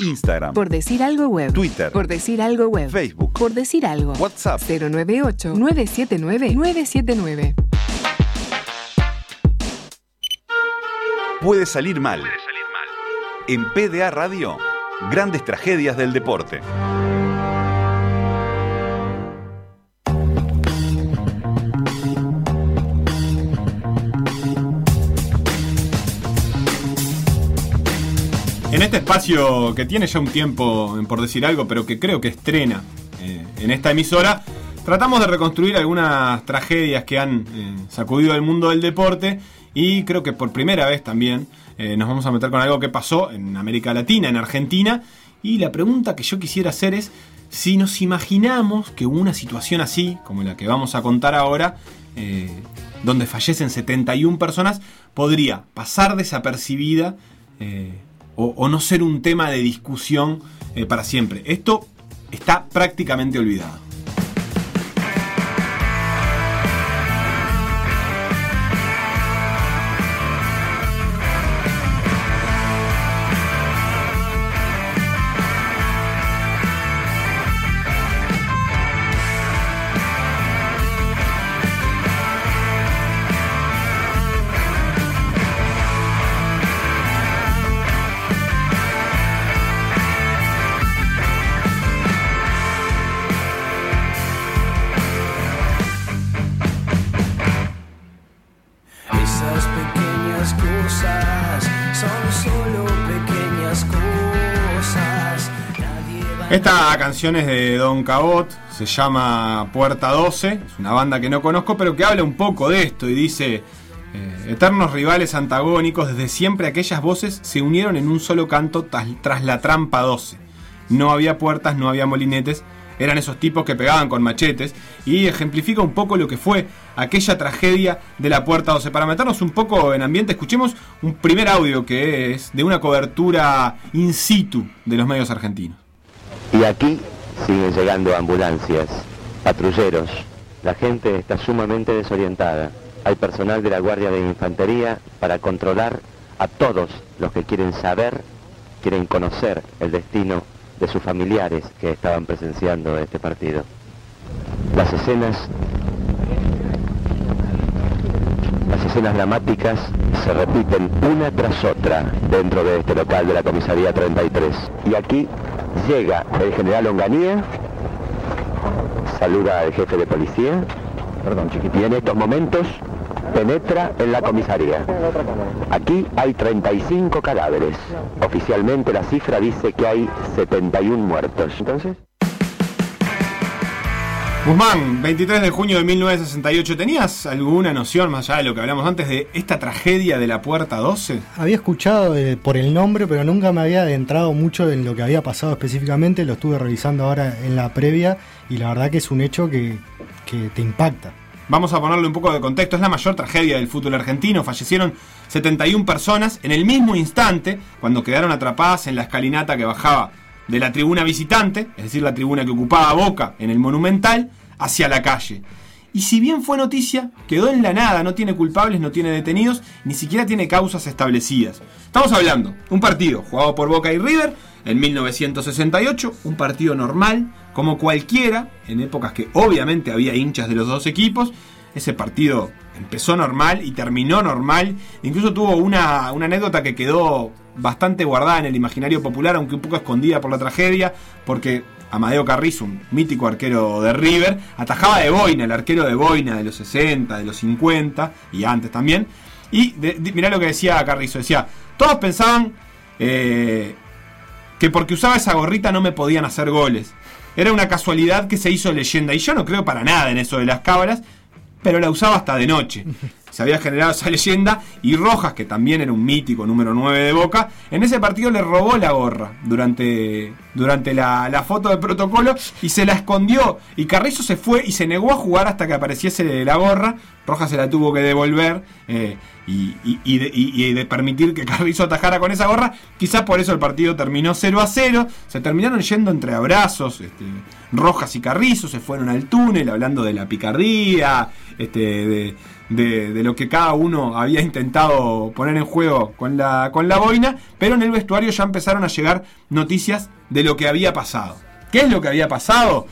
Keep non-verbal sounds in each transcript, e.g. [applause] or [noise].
Instagram. Por decir algo web. Twitter. Por decir algo web. Facebook. Por decir algo. WhatsApp. 098-979-979. Puede salir mal. En PDA Radio, grandes tragedias del deporte. Este espacio que tiene ya un tiempo, por decir algo, pero que creo que estrena eh, en esta emisora, tratamos de reconstruir algunas tragedias que han eh, sacudido el mundo del deporte y creo que por primera vez también eh, nos vamos a meter con algo que pasó en América Latina, en Argentina, y la pregunta que yo quisiera hacer es si nos imaginamos que una situación así, como la que vamos a contar ahora, donde fallecen 71 personas, podría pasar desapercibida o, no ser un tema de discusión eh, para siempre. Esto está prácticamente olvidado. Esta canción es de Don Cabot, se llama Puerta 12, es una banda que no conozco, pero que habla un poco de esto y dice, eh, eternos rivales antagónicos, desde siempre aquellas voces se unieron en un solo canto tras, la trampa 12. No había puertas, no había molinetes, eran esos tipos que pegaban con machetes y ejemplifica un poco lo que fue aquella tragedia de la Puerta 12. Para meternos un poco en ambiente, escuchemos un primer audio que es de una cobertura in situ de los medios argentinos. Y aquí siguen llegando ambulancias, patrulleros. La gente está sumamente desorientada. Hay personal de la Guardia de Infantería para controlar a todos los que quieren saber, quieren conocer el destino de sus familiares que estaban presenciando este partido. Las escenas las escenas dramáticas se repiten una tras otra dentro de este local de la comisaría 33. Y aquí Llega el general Onganía, saluda al jefe de policía, perdón, y en estos momentos penetra en la comisaría. Aquí hay 35 cadáveres. Oficialmente la cifra dice que hay 71 muertos. Entonces... Guzmán, 23 de junio de 1968, ¿tenías alguna noción, más allá de lo que hablamos antes, de esta tragedia de la Puerta 12? Había escuchado eh, por el nombre, pero nunca me había adentrado mucho en lo que había pasado específicamente. Lo estuve revisando ahora en la previa y la verdad que es un hecho que, que te impacta. Vamos a ponerle un poco de contexto. Es la mayor tragedia del fútbol argentino. Fallecieron 71 personas en el mismo instante cuando quedaron atrapadas en la escalinata que bajaba de la tribuna visitante, es decir, la tribuna que ocupaba Boca en el Monumental, hacia la calle. Y si bien fue noticia, quedó en la nada, no tiene culpables, no tiene detenidos, ni siquiera tiene causas establecidas. Estamos hablando, un partido jugado por Boca y River en 1968, un partido normal, como cualquiera, en épocas que obviamente había hinchas de los dos equipos. Ese partido empezó normal y terminó normal. Incluso tuvo una, una anécdota que quedó bastante guardada en el imaginario popular, aunque un poco escondida por la tragedia, porque Amadeo Carrizo, un mítico arquero de River, atajaba de Boina, el arquero de Boina de los 60, de los 50 y antes también. Y mirá lo que decía Carrizo, decía, todos pensaban eh, que porque usaba esa gorrita no me podían hacer goles. Era una casualidad que se hizo leyenda y yo no creo para nada en eso de las cábalas, pero la usaba hasta de noche. [laughs] Se había generado esa leyenda y Rojas, que también era un mítico número 9 de Boca, en ese partido le robó la gorra durante, durante la, foto de protocolo y se la escondió. Y Carrizo se fue y se negó a jugar hasta que apareciese la gorra. Rojas se la tuvo que devolver eh, y, de, permitir que Carrizo atajara con esa gorra. Quizás por eso el partido terminó 0 a 0. Se terminaron yendo entre abrazos. Este, Rojas y Carrizo se fueron al túnel hablando de la picardía, este, de de, de lo que cada uno había intentado poner en juego con la, con la boina, pero en el vestuario ya empezaron a llegar noticias de lo que había pasado. ¿Qué es lo que había pasado?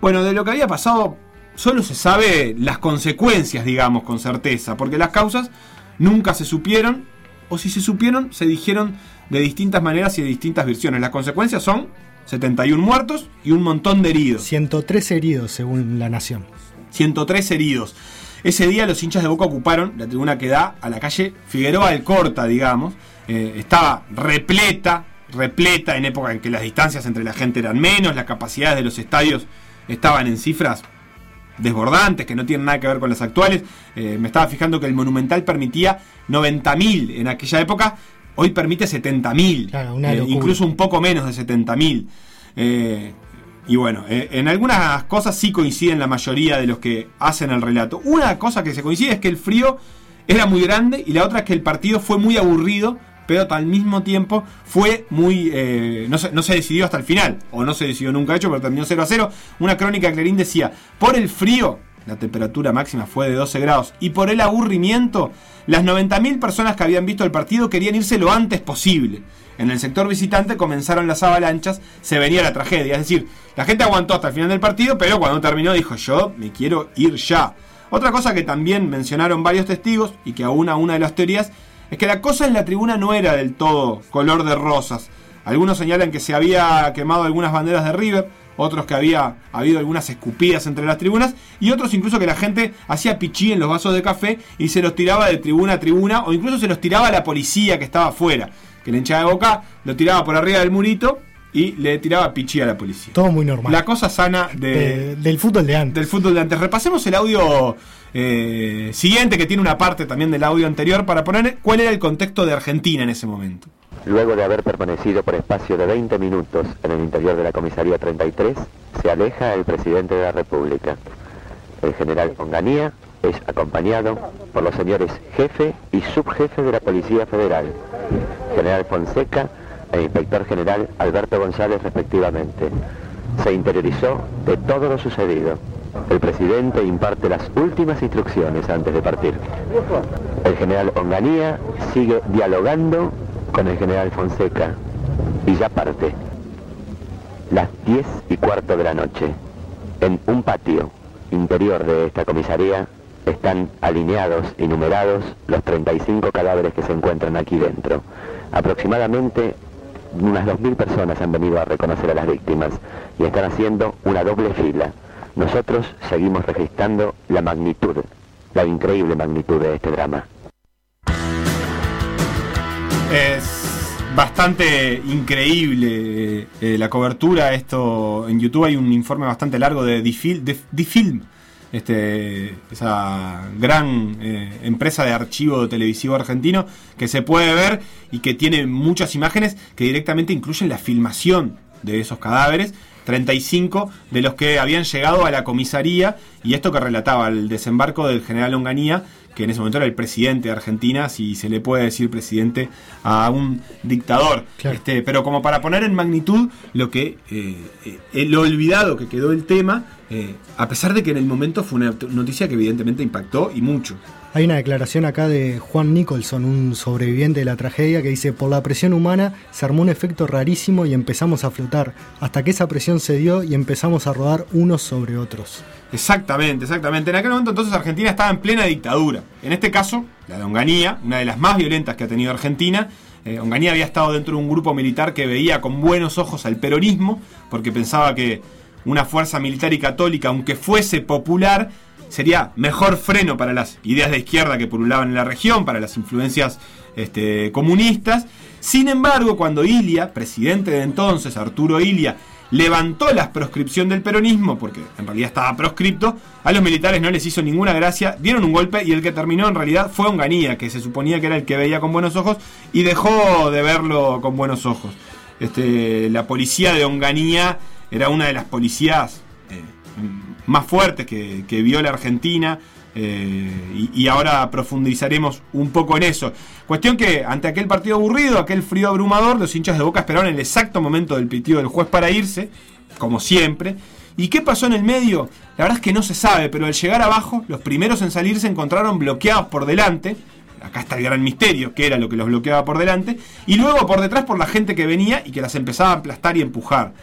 Bueno, de lo que había pasado solo se sabe las consecuencias, digamos, con certeza, porque las causas nunca se supieron, o si se supieron, se dijeron de distintas maneras y de distintas versiones. Las consecuencias son 71 muertos y un montón de heridos. 103 heridos según la nación. 103 heridos. Ese día los hinchas de Boca ocuparon la tribuna que da a la calle Figueroa del Corta, digamos. Eh, estaba repleta, repleta en época en que las distancias entre la gente eran menos, las capacidades de los estadios estaban en cifras desbordantes que no tienen nada que ver con las actuales. Eh, me estaba fijando que el Monumental permitía 90.000 en aquella época, hoy permite 70.000, Claro, eh, incluso un poco menos de 70.000. Eh, y bueno, eh, en algunas cosas sí coinciden la mayoría de los que hacen el relato. Una cosa que se coincide es que el frío era muy grande y la otra es que el partido fue muy aburrido, pero al mismo tiempo fue muy... eh, no, se, no se decidió hasta el final, o no se decidió nunca hecho, pero terminó 0 a 0. Una crónica Clarín decía, por el frío, la temperatura máxima fue de 12 grados, y por el aburrimiento, las 90.000 personas que habían visto el partido querían irse lo antes posible. En el sector visitante comenzaron las avalanchas, se venía la tragedia. Es decir, la gente aguantó hasta el final del partido, pero cuando terminó dijo, yo me quiero ir ya. Otra cosa que también mencionaron varios testigos, y que aún a una de las teorías, es que la cosa en la tribuna no era del todo color de rosas. Algunos señalan que se había quemado algunas banderas de River, otros que había habido algunas escupidas entre las tribunas, y otros incluso que la gente hacía pichí en los vasos de café y se los tiraba de tribuna a tribuna, o incluso se los tiraba a la policía que estaba afuera. Que la hinchada de boca lo tiraba por arriba del murito y le tiraba pichí a la policía. Todo muy normal. La cosa sana de, De- del fútbol de antes. del fútbol de antes. Repasemos el audio eh, siguiente, que tiene una parte también del audio anterior, para poner cuál era el contexto de Argentina en ese momento. Luego de haber permanecido por espacio de 20 minutos en el interior de la comisaría 33, se aleja el presidente de la República. El general Onganía es acompañado por los señores jefe y subjefe de la Policía Federal, general Fonseca e inspector general Alberto González respectivamente. Se interiorizó de todo lo sucedido. El presidente imparte las últimas instrucciones antes de partir. El general Onganía sigue dialogando con el general Fonseca y ya parte. Las 10 y cuarto de la noche, en un patio interior de esta comisaría, están alineados y numerados los 35 cadáveres que se encuentran aquí dentro. Aproximadamente unas 2.000 personas han venido a reconocer a las víctimas y están haciendo una doble fila. Nosotros seguimos registrando la magnitud, la increíble magnitud de este drama. Es bastante increíble eh, la cobertura. Esto en YouTube hay un informe bastante largo de de Difilm, este, esa gran eh, empresa de archivo televisivo argentino que se puede ver y que tiene muchas imágenes que directamente incluyen la filmación de esos cadáveres. 35 de los que habían llegado a la comisaría y esto que relataba el desembarco del general Onganía, que en ese momento era el presidente de Argentina, si se le puede decir presidente a un dictador. Claro. Este, pero como para poner en magnitud lo que eh, eh, lo olvidado que quedó el tema, eh, a pesar de que en el momento fue una noticia que evidentemente impactó y mucho. Hay una declaración acá de Juan Nicholson, un sobreviviente de la tragedia, que dice, por la presión humana se armó un efecto rarísimo y empezamos a flotar, hasta que esa presión se dio y empezamos a rodar unos sobre otros. Exactamente, exactamente. En aquel momento entonces Argentina estaba en plena dictadura. En este caso, la de Onganía, una de las más violentas que ha tenido Argentina. Eh, Onganía había estado dentro de un grupo militar que veía con buenos ojos al peronismo, porque pensaba que una fuerza militar y católica, aunque fuese popular, sería mejor freno para las ideas de izquierda que pululaban en la región, para las influencias este, comunistas. Sin embargo, cuando Ilia, presidente de entonces, Arturo Ilia, levantó la proscripción del peronismo, porque en realidad estaba proscripto, a los militares no les hizo ninguna gracia, dieron un golpe y el que terminó en realidad fue Onganía, que se suponía que era el que veía con buenos ojos, y dejó de verlo con buenos ojos. Este, la policía de Onganía era una de las policías eh, más fuertes que, que vio la Argentina. eh, y, ahora profundizaremos un poco en eso. Cuestión que ante aquel partido aburrido, aquel frío abrumador, los hinchas de Boca esperaron el exacto momento del pitido del juez para irse, como siempre, ¿Y qué pasó en el medio? La verdad es que no se sabe, pero al llegar abajo, los primeros en salir se encontraron bloqueados por delante. Acá está el gran misterio, que era lo que los bloqueaba por delante. Y luego por detrás por la gente que venía y que las empezaba a aplastar y empujar.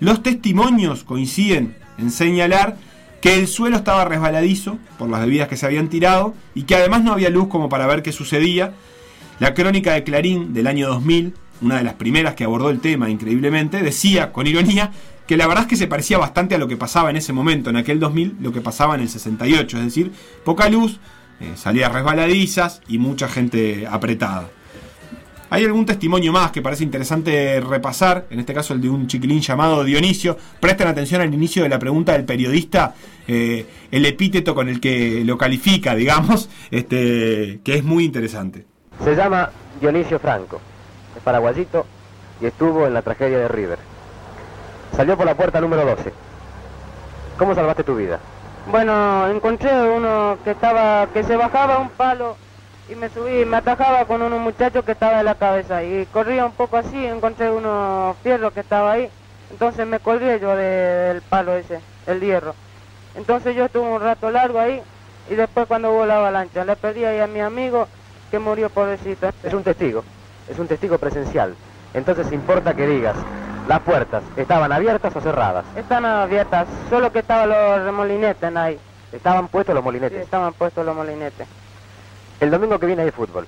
Los testimonios coinciden en señalar que el suelo estaba resbaladizo por las bebidas que se habían tirado y que además no había luz como para ver qué sucedía. La crónica de Clarín del año 2000, una de las primeras que abordó el tema increíblemente, decía con ironía que la verdad es que se parecía bastante a lo que pasaba en ese momento, en aquel 2000, lo que pasaba en el 68, es decir, poca luz, eh, salidas resbaladizas y mucha gente apretada. Hay algún testimonio más que parece interesante repasar, en este caso el de un chiquilín llamado Dionisio. Presten atención al inicio de la pregunta del periodista, eh, el epíteto con el que lo califica, digamos, este, que es muy interesante. Se llama Dionisio Franco, es paraguayito y estuvo en la tragedia de River. Salió por la puerta número 12. ¿Cómo salvaste tu vida? Bueno, encontré uno que estaba, que se bajaba un palo y me subí, me atajaba con unos muchachos que estaba en la cabeza y corría un poco así, encontré unos fierros que estaba ahí, entonces me colgué yo del palo ese, el hierro. Entonces yo estuve un rato largo ahí y después cuando hubo la avalancha, le pedí ahí a mi amigo que murió pobrecito. Es un testigo, es un testigo presencial. Entonces importa que digas, ¿Las puertas estaban abiertas o cerradas? Están abiertas, solo que estaban los remolinetes ahí. ¿Estaban puestos los molinetes? Sí, estaban puestos los molinetes. El domingo que viene hay fútbol.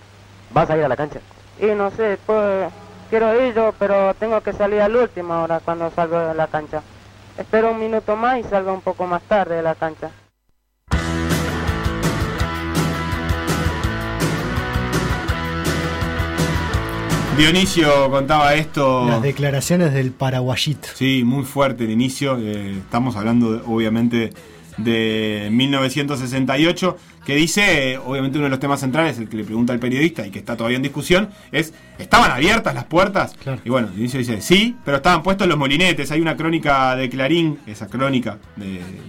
¿Vas a ir a la cancha? Y no sé, pues quiero ir yo, pero tengo que salir al último ahora cuando salgo de la cancha. Espero un minuto más y salgo un poco más tarde de la cancha. Dionisio contaba esto. Las declaraciones del paraguayito. Sí, muy fuerte el inicio. Eh, estamos hablando, obviamente, de 1968, que dice, obviamente uno de los temas centrales, el que le pregunta al periodista y que está todavía en discusión, es, ¿estaban abiertas las puertas? Y bueno, Dionisio dice, sí, pero estaban puestos los molinetes. Hay una crónica de Clarín, esa crónica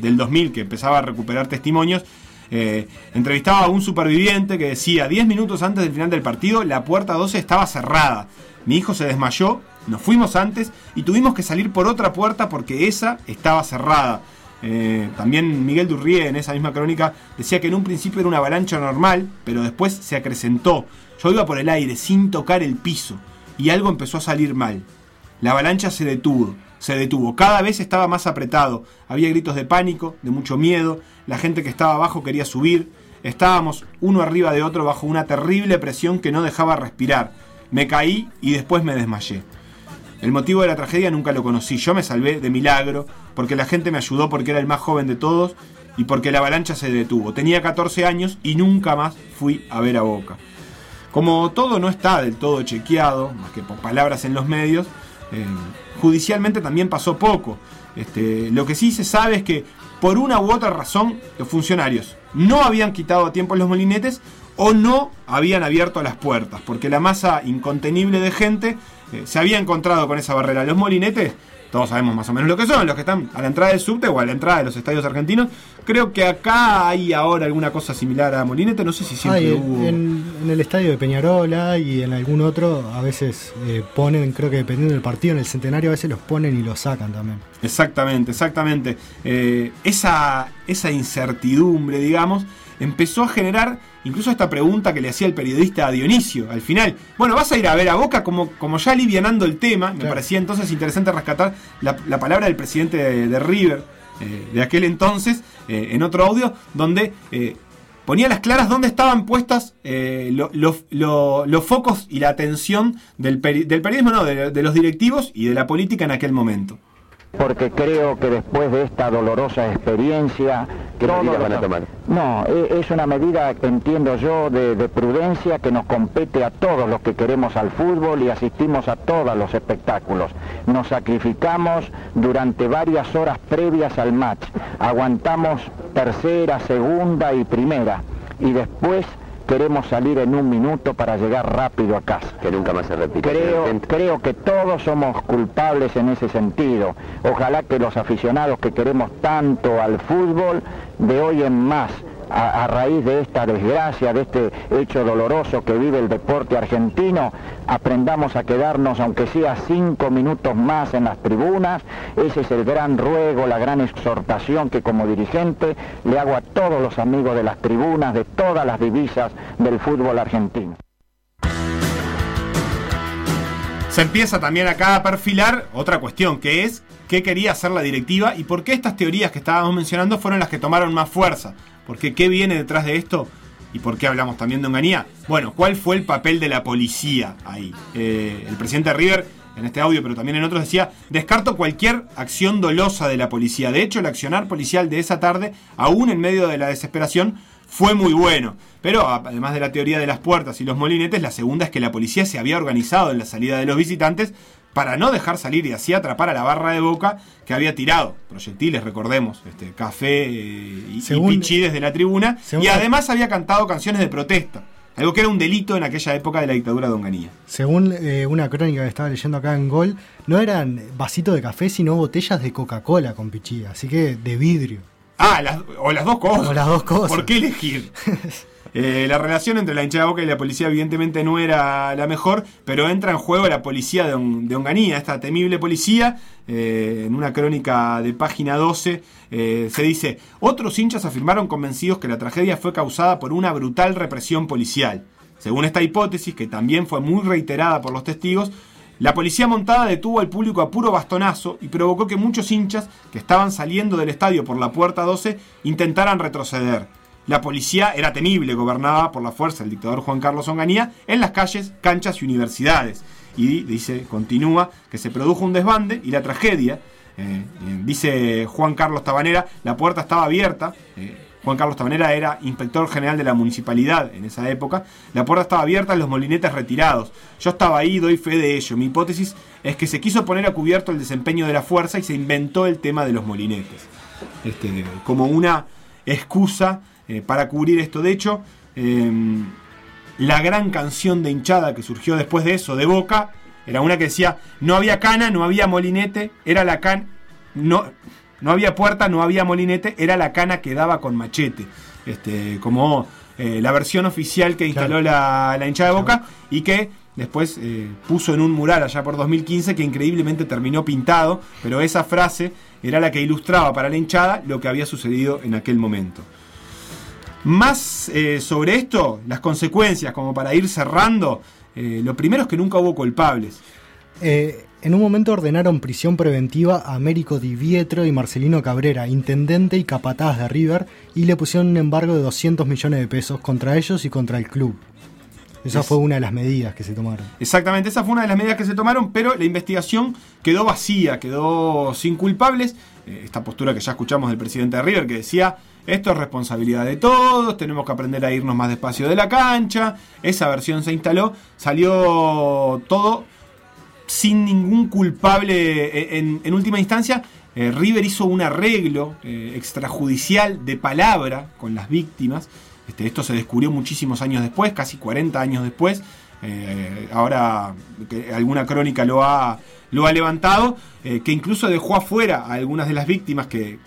del 2000, que empezaba a recuperar testimonios, eh, entrevistaba a un superviviente que decía, 10 minutos antes del final del partido, la puerta 12 estaba cerrada. Mi hijo se desmayó, nos fuimos antes y tuvimos que salir por otra puerta porque esa estaba cerrada. Eh, también Miguel Durrié en esa misma crónica decía que en un principio era una avalancha normal, pero después se acrecentó. Yo iba por el aire sin tocar el piso y algo empezó a salir mal. La avalancha se detuvo, se detuvo. Cada vez estaba más apretado. Había gritos de pánico, de mucho miedo. La gente que estaba abajo quería subir. Estábamos uno arriba de otro bajo una terrible presión que no dejaba respirar. Me caí y después me desmayé. El motivo de la tragedia nunca lo conocí. Yo me salvé de milagro porque la gente me ayudó porque era el más joven de todos y porque la avalancha se detuvo. Tenía 14 años y nunca más fui a ver a Boca. Como todo no está del todo chequeado, más que por palabras en los medios, eh, judicialmente también pasó poco. Este, lo que sí se sabe es que por una u otra razón los funcionarios no habían quitado a tiempo los molinetes o no habían abierto las puertas, porque la masa incontenible de gente eh, se había encontrado con esa barrera. Los molinetes todos sabemos más o menos lo que son, los que están a la entrada del subte o a la entrada de los estadios argentinos. Creo que acá hay ahora alguna cosa similar a Molinete, no sé si siempre hubo. En, el estadio de Peñarola y en algún otro, a veces eh, ponen, creo que dependiendo del partido, en el centenario a veces los ponen y los sacan también. Exactamente, exactamente. Eh, esa, esa incertidumbre, digamos, empezó a generar incluso esta pregunta que le hacía el periodista a Dionisio al final. Bueno, vas a ir a ver a Boca como, como ya alivianando el tema. Me parecía entonces interesante rescatar la, palabra del presidente de, River eh, de aquel entonces eh, en otro audio, donde eh, ponía las claras dónde estaban puestas los focos y la atención del, del periodismo, no, de los directivos y de la política en aquel momento porque creo que después de esta dolorosa experiencia... ¿Qué medida van a tomar? No, e, es una medida, entiendo yo, de, de, prudencia que nos compete a todos los que queremos al fútbol y asistimos a todos los espectáculos. Nos sacrificamos durante varias horas previas al match. Aguantamos tercera, segunda y primera. Y después queremos salir en un minuto para llegar rápido a casa. Que nunca más se repita. Creo, creo que todos somos culpables en ese sentido. Ojalá que los aficionados que queremos tanto al fútbol, de hoy en más, a, raíz de esta desgracia, de este hecho doloroso que vive el deporte argentino, aprendamos a quedarnos, aunque sea cinco minutos más en las tribunas. Ese es el gran ruego, la gran exhortación que como dirigente le hago a todos los amigos de las tribunas, de todas las divisas del fútbol argentino. Se empieza también acá a perfilar otra cuestión, que es qué quería hacer la directiva y por qué estas teorías que estábamos mencionando fueron las que tomaron más fuerza. Porque qué viene detrás de esto y por qué hablamos también de Onganía. Bueno, ¿cuál fue el papel de la policía ahí? Eh, el presidente de River, en este audio, pero también en otros, decía, descarto cualquier acción dolosa de la policía. De hecho, el accionar policial de esa tarde, aún en medio de la desesperación, fue muy bueno. Pero además de la teoría de las puertas y los molinetes, la segunda es que la policía se había organizado en la salida de los visitantes para no dejar salir y así atrapar a la barra de boca que había tirado proyectiles, recordemos, este, café eh, y, según, y pichí desde la tribuna. Y además había cantado canciones de protesta. Algo que era un delito en aquella época de la dictadura de Onganía. Según eh, una crónica que estaba leyendo acá en Gol, no eran vasitos de café, sino botellas de Coca-Cola con pichí, así que de vidrio. Ah, las, o las dos cosas. O las dos cosas. ¿Por qué elegir? [laughs] eh, la relación entre la hinchada Boca y la policía evidentemente no era la mejor, pero entra en juego la policía de, On, de Onganía, esta temible policía. Eh, en una crónica de página 12 eh, se dice, otros hinchas afirmaron convencidos que la tragedia fue causada por una brutal represión policial. Según esta hipótesis, que también fue muy reiterada por los testigos, la policía montada detuvo al público a puro bastonazo y provocó que muchos hinchas que estaban saliendo del estadio por la puerta 12 intentaran retroceder. La policía era temible, gobernada por la fuerza del dictador Juan Carlos Onganía en las calles, canchas y universidades. Y dice, continúa, que se produjo un desbande y la tragedia, eh, dice Juan Carlos Tabanera, la puerta estaba abierta. Eh, Juan Carlos Tabanera era inspector general de la municipalidad en esa época. La puerta estaba abierta, los molinetes retirados. Yo estaba ahí, doy fe de ello. Mi hipótesis es que se quiso poner a cubierto el desempeño de la fuerza y se inventó el tema de los molinetes. Este, como una excusa eh, para cubrir esto. De hecho, eh, la gran canción de hinchada que surgió después de eso, de Boca, era una que decía, no había cana, no había molinete, era la can... No, no había puerta, no había molinete, era la cana que daba con machete. Este, como eh, la versión oficial que instaló claro. la, la, hinchada de Boca y que después eh, puso en un mural allá por 2015 que increíblemente terminó pintado, pero esa frase era la que ilustraba para la hinchada lo que había sucedido en aquel momento. Más eh, sobre esto, las consecuencias, como para ir cerrando, eh, lo primero es que nunca hubo culpables. Eh, en un momento ordenaron prisión preventiva a Américo Di Vietro y Marcelino Cabrera, intendente y capataz de River, y le pusieron un embargo de 200 millones de pesos contra ellos y contra el club. Esa es, fue una de las medidas que se tomaron. Exactamente, esa fue una de las medidas que se tomaron, pero la investigación quedó vacía, quedó sin culpables. Eh, esta postura que ya escuchamos del presidente de River, que decía, esto es responsabilidad de todos, tenemos que aprender a irnos más despacio de la cancha. Esa versión se instaló, salió todo sin ningún culpable en, en última instancia. Eh, River hizo un arreglo eh, extrajudicial de palabra con las víctimas. Este, esto se descubrió muchísimos años después, casi 40 años después. Eh, ahora alguna crónica lo ha, levantado, eh, que incluso dejó afuera a algunas de las víctimas que,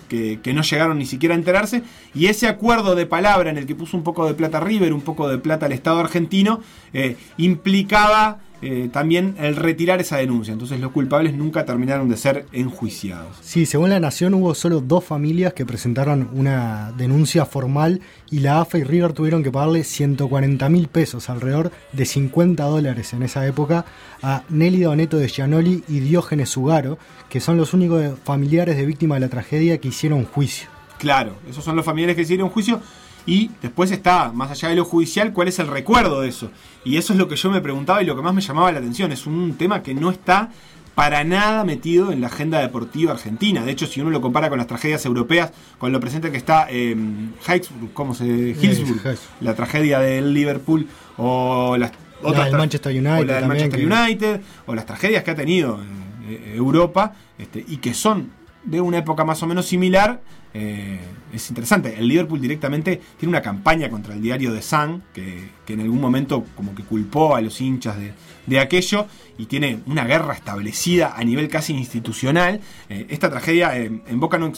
no llegaron ni siquiera a enterarse, y ese acuerdo de palabra en el que puso un poco de plata River, un poco de plata al Estado argentino, eh, implicaba eh, también el retirar esa denuncia. Entonces los culpables nunca terminaron de ser enjuiciados. Sí, según la Nación hubo solo dos familias que presentaron una denuncia formal y la AFA y River tuvieron que pagarle 140 mil pesos, alrededor de 50 dólares en esa época, a Nelly Doneto de Gianoli y Diógenes Sugaro, que son los únicos familiares de víctimas de la tragedia que hicieron juicio. Claro, esos son los familiares que hicieron juicio. Y después está, más allá de lo judicial, cuál es el recuerdo de eso. Y eso es lo que yo me preguntaba y lo que más me llamaba la atención. Es un tema que no está para nada metido en la agenda deportiva argentina. De hecho, si uno lo compara con las tragedias europeas, con lo presente que está eh, Hillsborough, ¿cómo se eh, la tragedia del Liverpool o las otras la del Manchester United, o la del Manchester que... United o las tragedias que ha tenido eh, Europa este, y que son de una época más o menos similar. eh, es interesante. El Liverpool directamente tiene una campaña contra el diario The Sun, que, que en algún momento como que culpó a los hinchas de, de aquello y tiene una guerra establecida a nivel casi institucional. Eh, esta tragedia eh, en Boca no,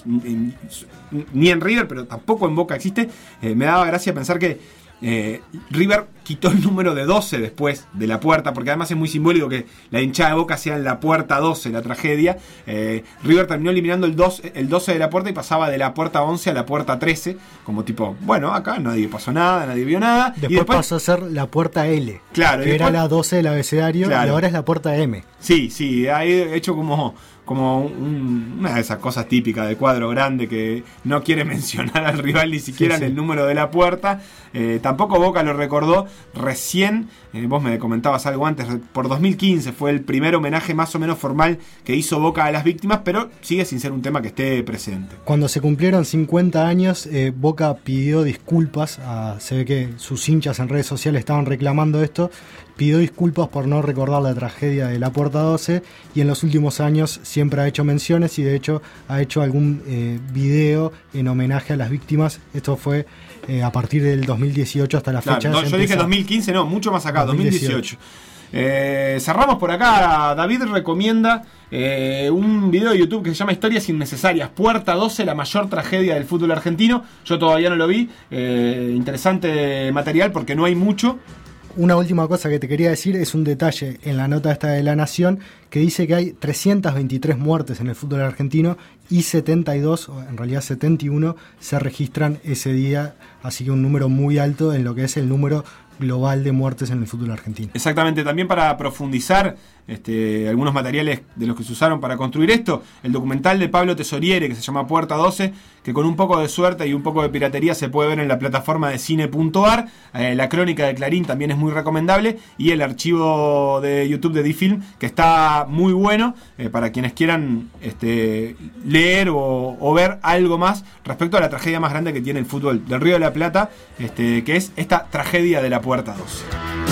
ni en River, pero tampoco en Boca existe. Me daba gracia pensar que River quitó el número de 12 después de la puerta, porque además es muy simbólico que la hinchada de Boca sea en la puerta 12, la tragedia. Eh, River terminó eliminando el 12, el 12 de la puerta y pasaba de la puerta 11 a la puerta 13, como tipo, bueno, acá nadie pasó nada, nadie vio nada. Después, y después pasó a ser la puerta L. Claro, que era la 12 del abecedario Claro. y ahora es la puerta M. Sí, sí, ha hecho como, como un- una de esas cosas típicas de cuadro grande que no quiere [laughs] mencionar al rival ni siquiera Sí, en el número de la puerta. Eh, tampoco Boca lo recordó recién, eh, vos me comentabas algo antes, por 2015 fue el primer homenaje más o menos formal que hizo Boca a las víctimas, pero sigue sin ser un tema que esté presente. Cuando se cumplieron 50 años, eh, Boca pidió disculpas. a- se ve que sus hinchas en redes sociales estaban reclamando esto. Pidió disculpas por no recordar la tragedia de la Puerta 12 y en los últimos años siempre ha hecho menciones y de hecho ha hecho algún eh, video en homenaje a las víctimas. Esto fue eh, a partir del 2018 hasta la Claro, fecha. no, yo dije empezó- 2015, no, mucho más acá, 2018. 2018. Eh, cerramos por acá. David recomienda eh, un video de YouTube que se llama Historias Innecesarias. Puerta 12, la mayor tragedia del fútbol argentino. Yo todavía no lo vi. Eh, interesante material porque no hay mucho. Una última cosa que te quería decir es un detalle en la nota esta de La Nación que dice que hay 323 muertes en el fútbol argentino y 72, o en realidad 71, se registran ese día, así que un número muy alto en lo que es el número global de muertes en el fútbol argentino. Exactamente, también para profundizar este, algunos materiales de los que se usaron para construir esto, el documental de Pablo Tesoriere que se llama Puerta 12, que con un poco de suerte y un poco de piratería se puede ver en la plataforma de cine.ar, eh, la crónica de Clarín también es muy recomendable. Y el archivo de YouTube de Difilm que está muy bueno eh, para quienes quieran este, leer o, o ver algo más respecto a la tragedia más grande que tiene el fútbol del Río de la Plata, este, que es esta tragedia de la Puerta 12.